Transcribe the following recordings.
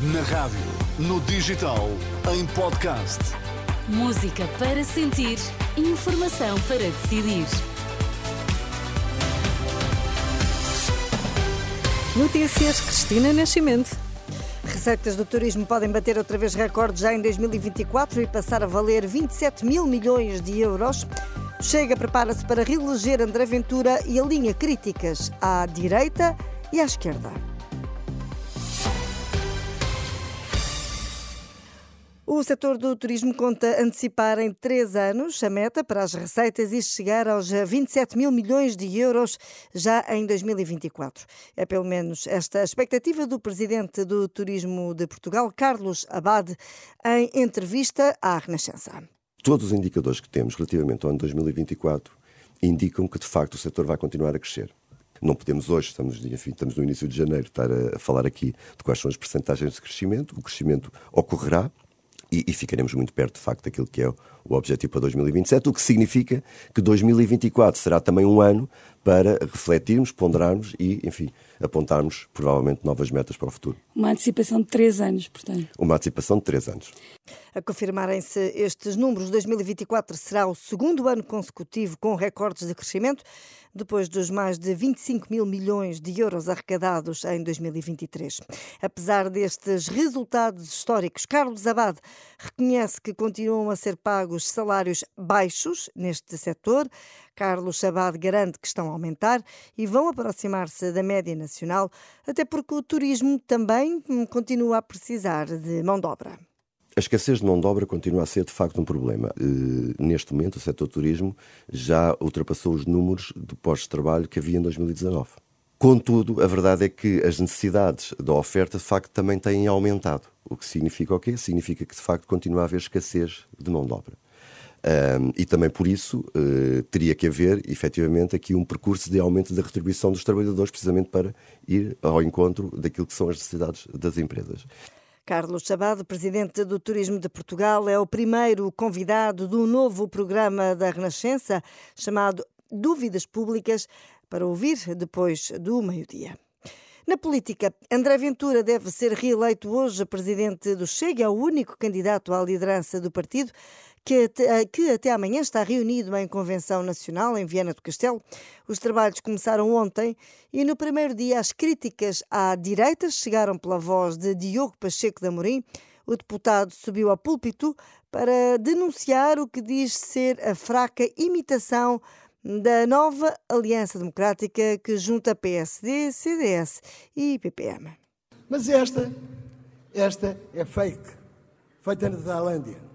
Na rádio, no digital, em podcast. Música para sentir, informação para decidir. Notícias Cristina Nascimento. Receitas do turismo podem bater outra vez recordes já em 2024 e passar a valer 27 mil milhões de euros. Chega, prepara-se para reeleger André Ventura e alinha críticas à direita e à esquerda. O setor do turismo conta antecipar em três anos a meta para as receitas e chegar aos 27 mil milhões de euros já em 2024. É pelo menos esta a expectativa do presidente do Turismo de Portugal, Carlos Abade, em entrevista à Renascença. Todos os indicadores que temos relativamente ao ano 2024 indicam que, de facto, o setor vai continuar a crescer. Não podemos hoje, estamos, enfim, estamos no início de janeiro, estar a falar aqui de quais são as percentagens de crescimento. O crescimento ocorrerá, e, e, ficaremos muito perto, de facto, daquilo que é o, o objetivo para 2027, o que significa que 2024 será também um ano para refletirmos, ponderarmos e, enfim, apontarmos provavelmente novas metas para o futuro. Uma antecipação de três anos, portanto. Uma antecipação de três anos. A confirmarem-se estes números, 2024 será o segundo ano consecutivo com recordes de crescimento, depois dos mais de 25 mil milhões de euros arrecadados em 2023. Apesar destes resultados históricos, Carlos Abad reconhece que continuam a ser pagos salários baixos neste setor. Carlos Abad garante que estão a aumentar e vão aproximar-se da média nacional, até porque o turismo também continua a precisar de mão de obra. A escassez de mão de obra continua a ser de facto um problema. neste momento, o setor turismo já ultrapassou os números de postos de trabalho que havia em 2019. Contudo, a verdade é que as necessidades da oferta de facto também têm aumentado. O que significa o quê? Significa que de facto continua a haver escassez de mão de obra. Um, e também por isso uh, teria que haver, efetivamente, aqui um percurso de aumento da retribuição dos trabalhadores, precisamente para ir ao encontro daquilo que são as necessidades das empresas. Carlos Chabado, presidente do Turismo de Portugal, é o primeiro convidado do novo programa da Renascença, chamado Dúvidas Públicas, para ouvir depois do meio-dia. Na política, André Ventura deve ser reeleito hoje presidente do Chega, é o único candidato à liderança do partido que, eh, que até amanhã está reunido em Convenção Nacional em Viana do Castelo. Os trabalhos começaram ontem e no primeiro dia as críticas à direita chegaram pela voz de Diogo Pacheco de Amorim. O deputado subiu ao púlpito para denunciar o que diz ser a fraca imitação da nova Aliança Democrática que junta PSD, CDS e PPM. Mas esta, esta é fake, feita na Tailândia.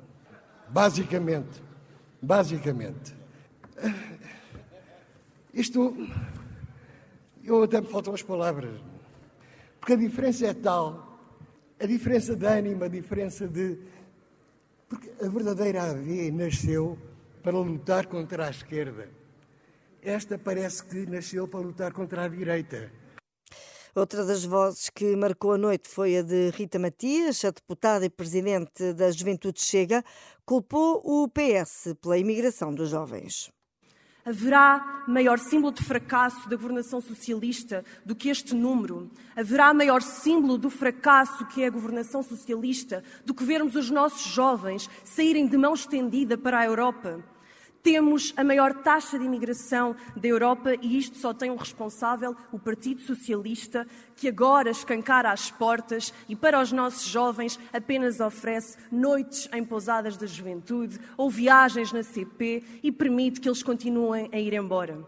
Basicamente, basicamente. Isto, eu até me faltam as palavras, porque a diferença é tal, a diferença de ânimo, a diferença de. Porque a verdadeira AV nasceu para lutar contra a esquerda. Esta parece que nasceu para lutar contra a direita. Outra das vozes que marcou a noite foi a de Rita Matias, a deputada e presidente da Juventude Chega, culpou o PS pela imigração dos jovens. Haverá maior símbolo de fracasso da governação socialista do que este número? Haverá maior símbolo do fracasso que é a governação socialista do que vermos os nossos jovens saírem de mão estendida para a Europa? Temos a maior taxa de imigração da Europa e isto só tem um responsável, o Partido Socialista, que agora escancara as portas e para os nossos jovens apenas oferece noites em pousadas da juventude ou viagens na CP e permite que eles continuem a ir embora.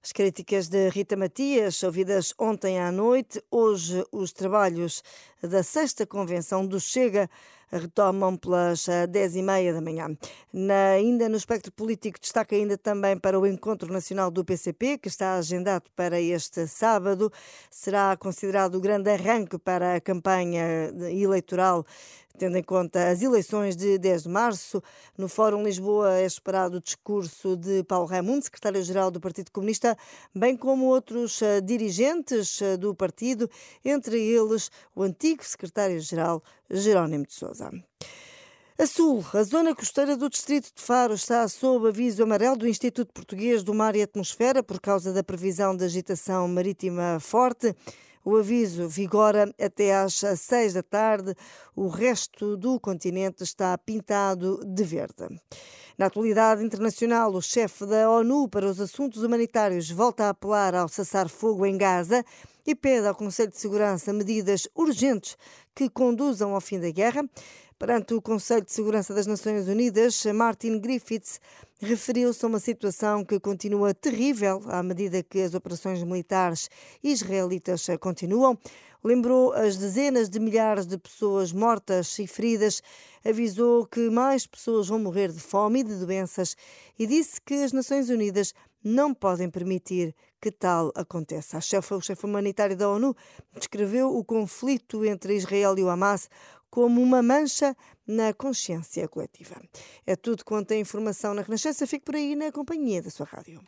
As críticas de Rita Matias, ouvidas ontem à noite, hoje os trabalhos da sexta convenção do Chega retomam pelas 10 eh, da manhã. Na, ainda no espectro político, destaca ainda também para o Encontro Nacional do PCP, que está agendado para este sábado. Será considerado o grande arranque para a campanha eleitoral tendo em conta as eleições de 10 de março. No Fórum Lisboa é esperado o discurso de Paulo Raimundo, secretário-geral do Partido Comunista, bem como outros eh, dirigentes eh, do partido, entre eles o antigo secretário-geral Jerónimo de Sousa. A sul, a zona costeira do distrito de Faro está sob aviso amarelo do Instituto Português do Mar e Atmosfera por causa da previsão de agitação marítima forte. O aviso vigora até às seis da tarde. O resto do continente está pintado de verde. Na atualidade internacional, o chefe da ONU para os Assuntos Humanitários volta a apelar ao cessar-fogo em Gaza e pede ao Conselho de Segurança medidas urgentes que conduzam ao fim da guerra. Perante o Conselho de Segurança das Nações Unidas, Martin Griffiths referiu-se a uma situação que continua terrível à medida que as operações militares israelitas continuam. Lembrou as dezenas de milhares de pessoas mortas e feridas, avisou que mais pessoas vão morrer de fome e de doenças e disse que as Nações Unidas não podem permitir que tal aconteça. A chefe, o chefe humanitário da ONU descreveu o conflito entre Israel e o Hamas como uma mancha na consciência coletiva. É tudo quanto a informação na Renascença. Fique por aí na companhia da sua rádio.